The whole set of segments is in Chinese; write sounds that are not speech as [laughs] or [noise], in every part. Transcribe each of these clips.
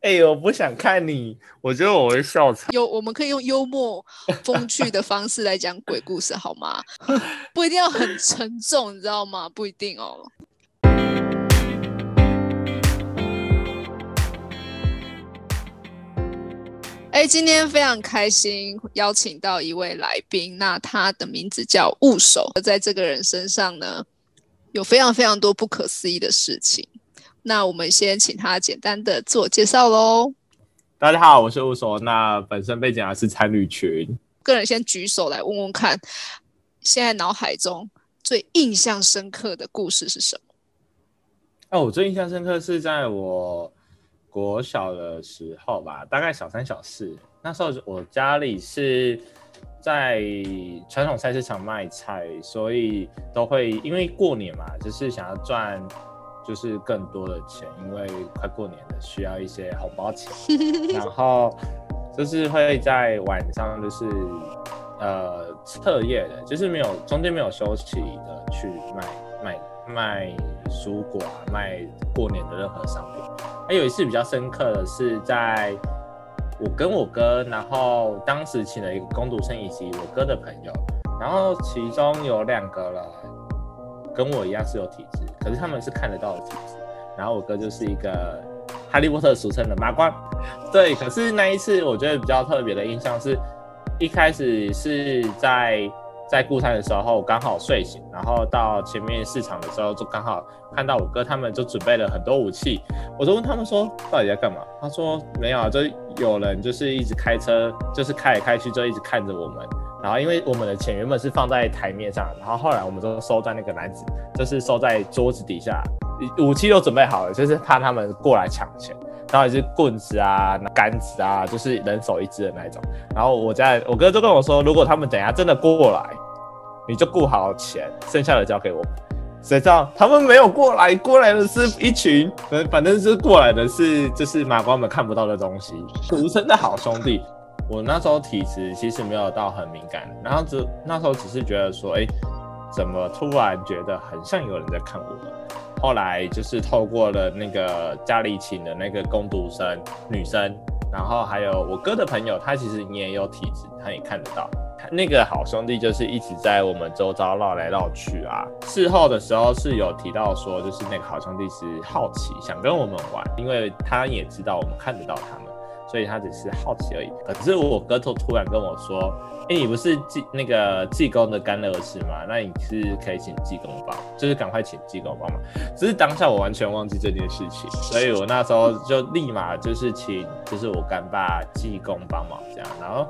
哎，我不想看你，我觉得我会笑场。有，我们可以用幽默、[laughs] 风趣的方式来讲鬼故事，好吗？[laughs] 不一定要很沉重，你知道吗？不一定哦。哎，今天非常开心，邀请到一位来宾，那他的名字叫雾手，在这个人身上呢，有非常非常多不可思议的事情。那我们先请他简单的自我介绍喽。大家好，我是雾手。那本身背景还是参旅群。个人先举手来问问看，现在脑海中最印象深刻的故事是什么？哦，我最印象深刻是在我国小的时候吧，大概小三小四。那时候我家里是在传统菜市场卖菜，所以都会因为过年嘛，就是想要赚。就是更多的钱，因为快过年了，需要一些红包钱。[laughs] 然后就是会在晚上，就是呃彻夜的，就是没有中间没有休息的去卖卖卖蔬果啊，卖过年的任何商品。还有一次比较深刻的是，在我跟我哥，然后当时请了一个工读生以及我哥的朋友，然后其中有两个人跟我一样是有体质。可是他们是看得到的体质，然后我哥就是一个哈利波特俗称的麻瓜，对。可是那一次我觉得比较特别的印象是，一开始是在在固山的时候刚好睡醒，然后到前面市场的时候就刚好看到我哥他们就准备了很多武器，我就问他们说到底在干嘛？他说没有啊，就有人就是一直开车，就是开来开去就一直看着我们。然后，因为我们的钱原本是放在台面上，然后后来我们都收在那个篮子，就是收在桌子底下，武器都准备好了，就是怕他们过来抢钱。然后也是棍子啊、杆子啊，就是人手一支的那种。然后我家我哥就跟我说，如果他们等下真的过来，你就顾好钱，剩下的交给我。谁知道他们没有过来，过来的是一群，反反正是过来的是就是马光们看不到的东西，俗称的好兄弟。我那时候体质其实没有到很敏感，然后只那时候只是觉得说，哎，怎么突然觉得很像有人在看我？后来就是透过了那个家里请的那个工读生女生，然后还有我哥的朋友，他其实你也有体质，他也看得到。那个好兄弟就是一直在我们周遭绕来绕去啊。事后的时候是有提到说，就是那个好兄弟是好奇想跟我们玩，因为他也知道我们看得到他们。所以他只是好奇而已。可是我哥突突然跟我说：“哎，你不是济那个济公的干儿子吗？那你是可以请济公帮，就是赶快请济公帮忙。”只是当下我完全忘记这件事情，所以我那时候就立马就是请，就是我干爸济公帮忙这样。然后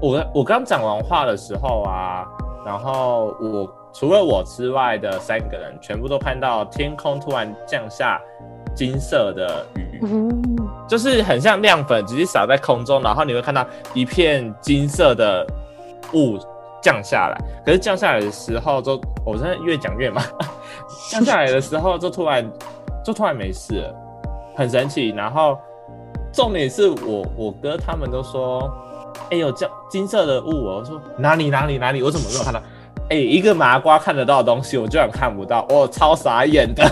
我我刚讲完话的时候啊，然后我除了我之外的三个人，全部都看到天空突然降下金色的雨。就是很像亮粉，直接撒在空中，然后你会看到一片金色的雾降下来。可是降下来的时候，就我真的越讲越慢。[laughs] 降下来的时候，就突然就突然没事了，很神奇。然后重点是我我哥他们都说，哎呦，这金色的雾，我说哪里哪里哪里，我怎么没有看到？哎，一个麻瓜看得到的东西，我居然看不到，我超傻眼的。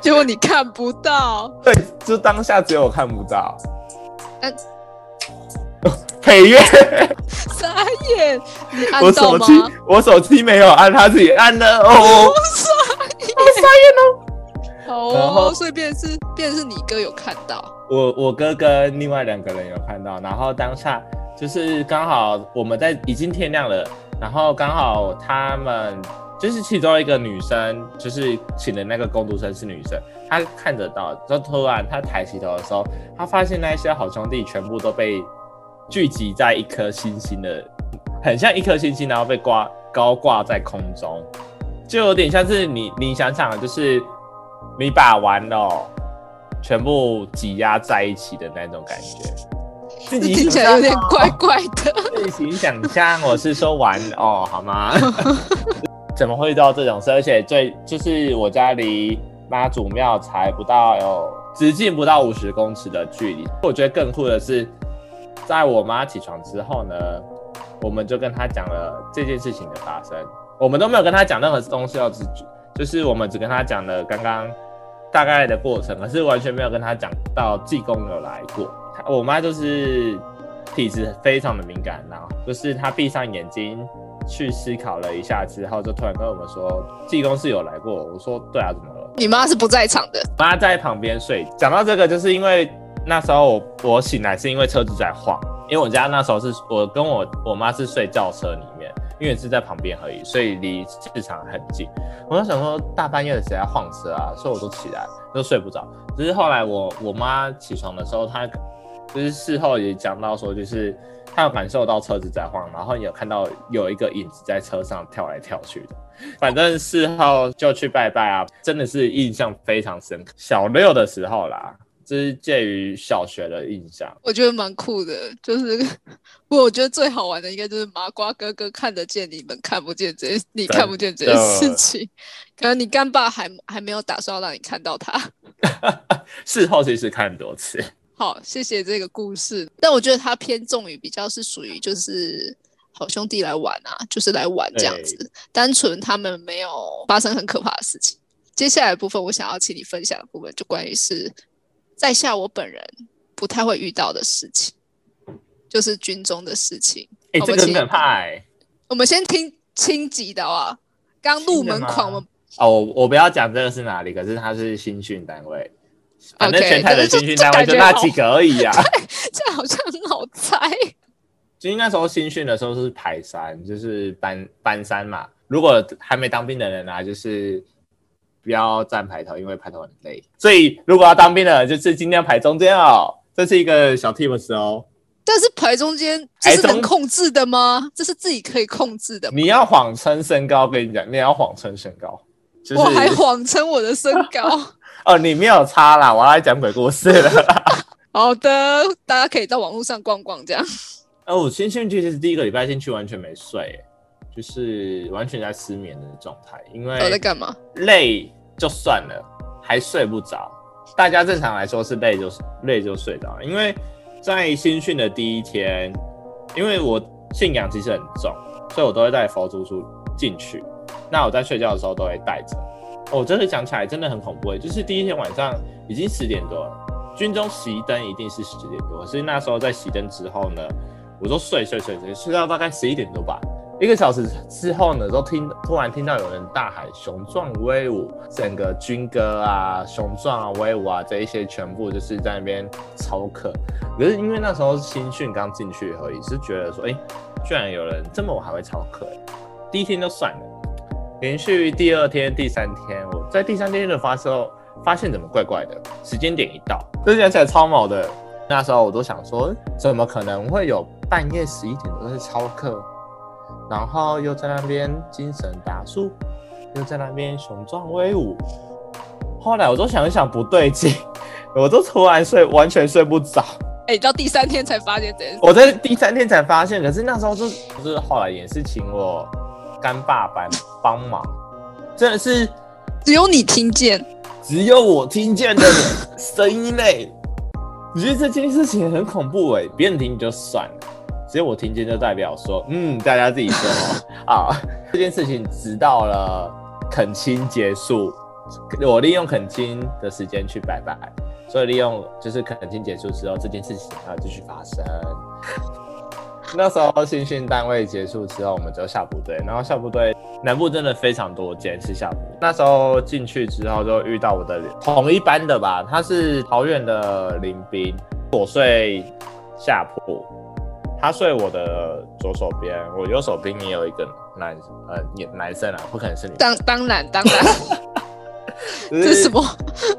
结果你看不到，对，就当下只有我看不到。嗯，[laughs] 配乐，傻眼，你按到吗？我手机没有按，他自己按的哦。傻眼，傻眼哦。哦，所以变是变是你哥有看到，我我哥跟另外两个人有看到，然后当下就是刚好我们在已经天亮了，然后刚好他们。就是其中一个女生，就是请的那个工读生是女生，她看得到。就突然她抬起头的时候，她发现那些好兄弟全部都被聚集在一颗星星的，很像一颗星星，然后被挂高挂在空中，就有点像是你你想想，就是你把玩哦全部挤压在一起的那种感觉。自己听起来有点怪怪的。自行想象，我是说玩哦，好吗？[laughs] 怎么会遇到这种事？而且最就是我家离妈祖庙才不到有直径不到五十公尺的距离。我觉得更酷的是，在我妈起床之后呢，我们就跟她讲了这件事情的发生。我们都没有跟她讲任何东西，要只就是我们只跟她讲了刚刚大概的过程，可是完全没有跟她讲到济公有来过。我妈就是体质非常的敏感，然后就是她闭上眼睛去思考了一下之后，就突然跟我们说济公是有来过。我说对啊，怎么了？你妈是不在场的，妈在旁边睡。讲到这个，就是因为那时候我我醒来是因为车子在晃，因为我家那时候是我跟我我妈是睡轿车里面。因为是在旁边而已，所以离市场很近。我就想说，大半夜的谁在晃车啊？所以我都起来，都睡不着。只是后来我我妈起床的时候，她就是事后也讲到说，就是他有感受到车子在晃，然后有看到有一个影子在车上跳来跳去的。反正事后就去拜拜啊，真的是印象非常深刻。小六的时候啦。这是介于小学的印象，我觉得蛮酷的。就是，[laughs] 不过我觉得最好玩的应该就是麻瓜哥哥看得见你们看不见这些，你看不见这些事情。可能你干爸还还没有打算让你看到他。[laughs] 事后其实看很多次。好，谢谢这个故事。但我觉得它偏重于比较是属于就是好兄弟来玩啊，就是来玩这样子，单纯他们没有发生很可怕的事情。接下来部分我想要请你分享的部分，就关于是。在下我本人不太会遇到的事情，就是军中的事情。哎，这个很可怕哎。我们先听轻级的啊，刚入门款。我哦，我不要讲这个是哪里，可是它是新训单位，反正全台的新训单位就那几个而已啊。[laughs] 这好像很好猜。其实那时候新训的时候是排三，就是搬搬三嘛。如果还没当兵的人啊，就是。不要站排头，因为排头很累。所以如果要当兵的，就是尽量排中间哦。这是一个小 tips 哦。但是排中间这是能控制的吗？这是自己可以控制的。你要谎称身高，跟你讲，你要谎称身高。我还谎称我的身高。[laughs] 哦，你没有差啦，我要来讲鬼故事了。[laughs] 好的，大家可以到网络上逛逛，这样。哦，我新训其实第一个礼拜进去完全没睡。就是完全在失眠的状态，因为我在干嘛？累就算了，还睡不着。大家正常来说是累就累就睡着，因为在新训的第一天，因为我信仰其实很重，所以我都会带佛珠珠进去。那我在睡觉的时候都会带着。我真的讲起来真的很恐怖，就是第一天晚上已经十点多了，军中熄灯一定是十点多，所以那时候在熄灯之后呢，我就睡睡睡睡睡到大概十一点多吧。一个小时之后呢，都听突然听到有人大喊“雄壮威武”，整个军歌啊，“雄壮啊，威武啊”这一些全部就是在那边操课。可是因为那时候新训刚进去而已，是觉得说，哎，居然有人这么晚还会操课。第一天就算了，连续第二天、第三天，我在第三天的发时候发现怎么怪怪的，时间点一到，这讲起来超毛的。那时候我都想说，怎么可能会有半夜十一点都在操课？然后又在那边精神打树，又在那边雄壮威武。后来我都想一想不对劲，我都突然睡，完全睡不着。哎，到第三天才发现这我在第三天才发现，可是那时候就就是后来也是请我干爸爸帮忙，真的是只有你听见，只有我听见的 [laughs] 声音嘞。我觉得这件事情很恐怖哎，别人听就算了。只有我听见，就代表说，嗯，大家自己说 [laughs] 啊。这件事情直到了恳亲结束，我利用恳亲的时间去拜拜，所以利用就是恳亲结束之后，这件事情还要继续发生。那时候新训单位结束之后，我们就下部队，然后下部队南部真的非常多间是下部。那时候进去之后，就遇到我的同一班的吧，他是桃园的林兵，我睡下铺。他睡我的左手边，我右手边也有一个男呃男生啊，不可能是你。当当然当然，[laughs] 这是什么？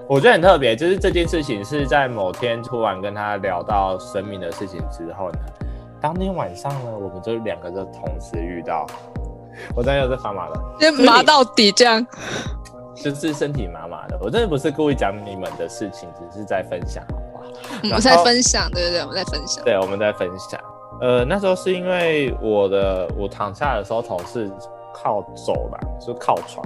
我觉得很特别，就是这件事情是在某天突然跟他聊到生命的事情之后呢，当天晚上呢，我们就两个就同时遇到，我真的在发麻了，就麻到底这样，就是身体麻麻的。我真的不是故意讲你们的事情，只是在分享，好不好？我们在分享，对对对，我们在分享，对，我们在分享。呃，那时候是因为我的我躺下的时候头是靠走廊，是靠床。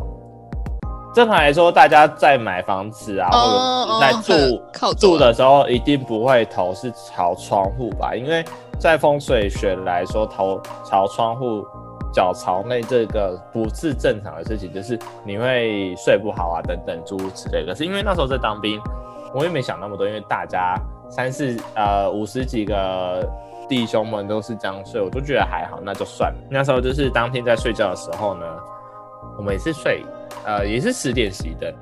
正常来说，大家在买房子啊，或者在住住的时候，一定不会头是朝窗户吧？因为在风水学来说，头朝窗户脚朝内这个不是正常的事情，就是你会睡不好啊等等诸如此类。可是因为那时候在当兵，我也没想那么多，因为大家三四呃五十几个弟兄们都是这样睡，我都觉得还好，那就算了。那时候就是当天在睡觉的时候呢，我们也是睡，呃也是十点熄灯，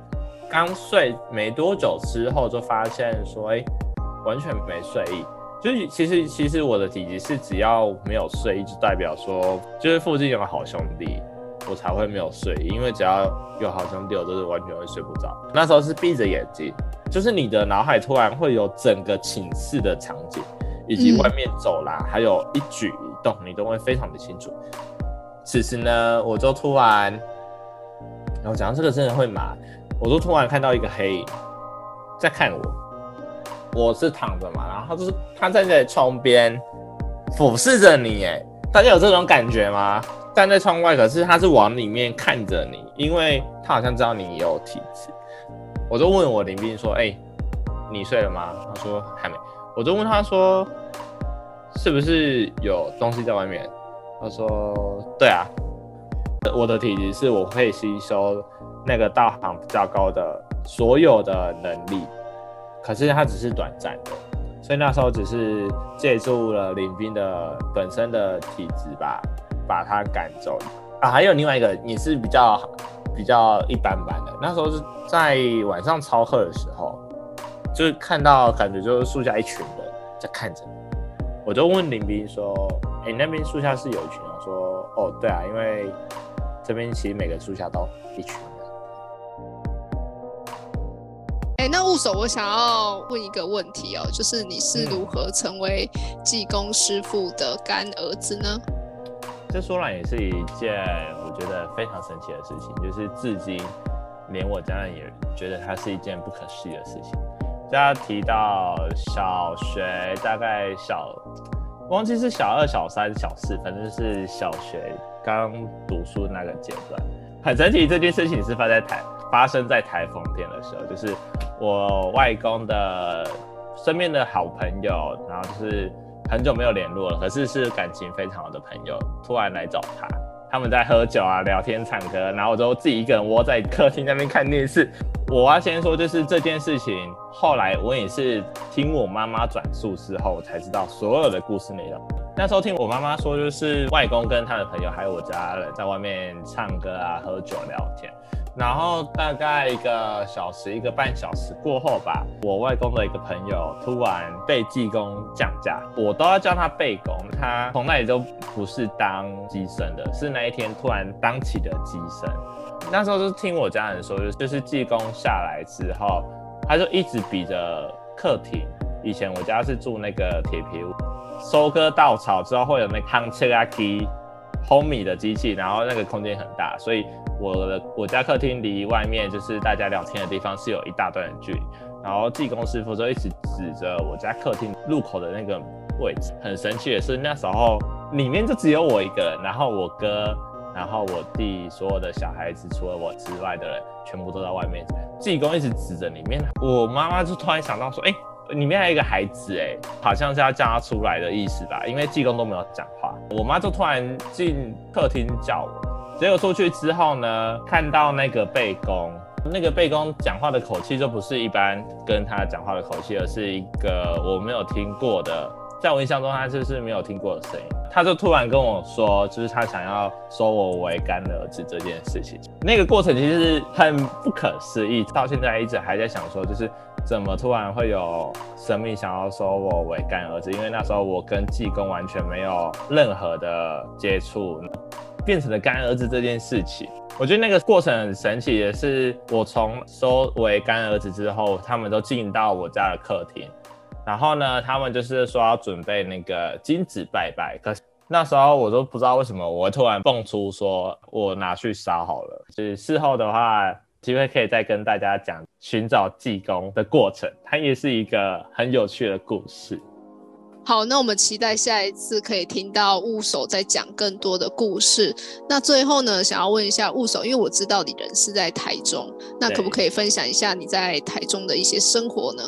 刚睡没多久之后就发现说，哎，完全没睡意。就是其实其实我的体质是只要没有睡意，就代表说就是附近有个好兄弟，我才会没有睡意。因为只要有好兄弟，我都是完全会睡不着。那时候是闭着眼睛，就是你的脑海突然会有整个寝室的场景，以及外面走廊，还有一举一动，你都会非常的清楚。此时呢，我就突然，然后讲到这个真的会麻，我就突然看到一个黑影在看我。我是躺着嘛，然后就是他站在窗边俯视着你，哎，大家有这种感觉吗？站在窗外，可是他是往里面看着你，因为他好像知道你有体质。我就问我林斌说：“哎，你睡了吗？”他说还没。我就问他说：“是不是有东西在外面？”他说：“对啊，我的体质是我可以吸收那个道行比较高的所有的能力。”可是它只是短暂的，所以那时候只是借助了林斌的本身的体质吧，把他赶走啊。还有另外一个也是比较比较一般般的，那时候是在晚上超黑的时候，就是看到感觉就是树下一群人在看着，我就问林斌说：“哎，那边树下是有一群人？”说：“哦，对啊，因为这边其实每个树下都一群。”那务手，我想要问一个问题哦，就是你是如何成为济公师傅的干儿子呢？这说来也是一件我觉得非常神奇的事情，就是至今连我家人也觉得它是一件不可思议的事情。大家提到小学，大概小忘记是小二、小三、小四，反正是小学刚读书那个阶段。很神奇，这件事情是发在台发生在台风天的时候，就是。我外公的身边的好朋友，然后就是很久没有联络了，可是是感情非常好的朋友，突然来找他，他们在喝酒啊、聊天、唱歌，然后我就自己一个人窝在客厅那边看电视。我要先说，就是这件事情，后来我也是听我妈妈转述之后才知道所有的故事内容。那时候听我妈妈说，就是外公跟他的朋友还有我家人在外面唱歌啊、喝酒、聊天。然后大概一个小时、一个半小时过后吧，我外公的一个朋友突然被技工降价，我都要叫他背工。他从那里就不是当机身的，是那一天突然当起的机身。那时候就听我家人说，就是技工下来之后，他就一直比着客厅。以前我家是住那个铁皮屋，收割稻草之后会有那夯切拉机烘米的机器，然后那个空间很大，所以。我的我家客厅离外面就是大家聊天的地方是有一大段的距离，然后技工师傅就一直指着我家客厅入口的那个位置。很神奇的是，那时候里面就只有我一个人，然后我哥，然后我弟，所有的小孩子除了我之外的人全部都在外面。技工一直指着里面，我妈妈就突然想到说：“哎，里面还有一个孩子，哎，好像是要叫他出来的意思吧？因为技工都没有讲话。”我妈就突然进客厅叫我。结果出去之后呢，看到那个背公，那个背公讲话的口气就不是一般跟他讲话的口气，而是一个我没有听过的，在我印象中他就是没有听过的声音。他就突然跟我说，就是他想要收我为干儿子这件事情。那个过程其实很不可思议，到现在一直还在想说，就是怎么突然会有生命想要收我为干儿子？因为那时候我跟济公完全没有任何的接触。变成了干儿子这件事情，我觉得那个过程很神奇的是，我从收为干儿子之后，他们都进到我家的客厅，然后呢，他们就是说要准备那个金子拜拜，可是那时候我都不知道为什么我突然蹦出说，我拿去烧好了。就是事后的话，机会可以再跟大家讲寻找济公的过程，它也是一个很有趣的故事。好，那我们期待下一次可以听到雾手再讲更多的故事。那最后呢，想要问一下雾手，因为我知道你人是在台中，那可不可以分享一下你在台中的一些生活呢？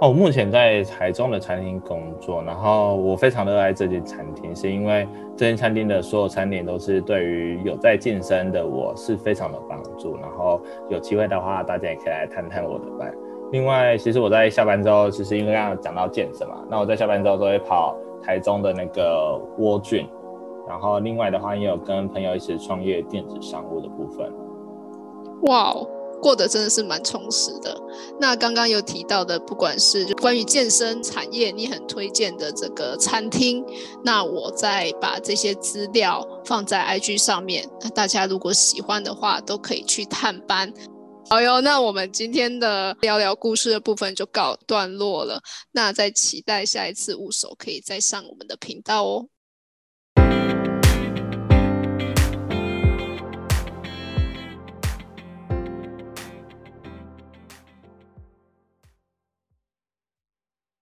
哦，目前在台中的餐厅工作，然后我非常热爱这间餐厅，是因为这间餐厅的所有餐点都是对于有在健身的我是非常的帮助。然后有机会的话，大家也可以来探探我的班。另外，其实我在下班之后，其实因为刚刚讲到健身嘛，那我在下班之后都会跑台中的那个蜗菌，然后另外的话也有跟朋友一起创业电子商务的部分。哇哦！过得真的是蛮充实的。那刚刚有提到的，不管是关于健身产业，你很推荐的这个餐厅，那我再把这些资料放在 IG 上面。那大家如果喜欢的话，都可以去探班。好哟，那我们今天的聊聊故事的部分就告段落了。那再期待下一次务手可以再上我们的频道哦。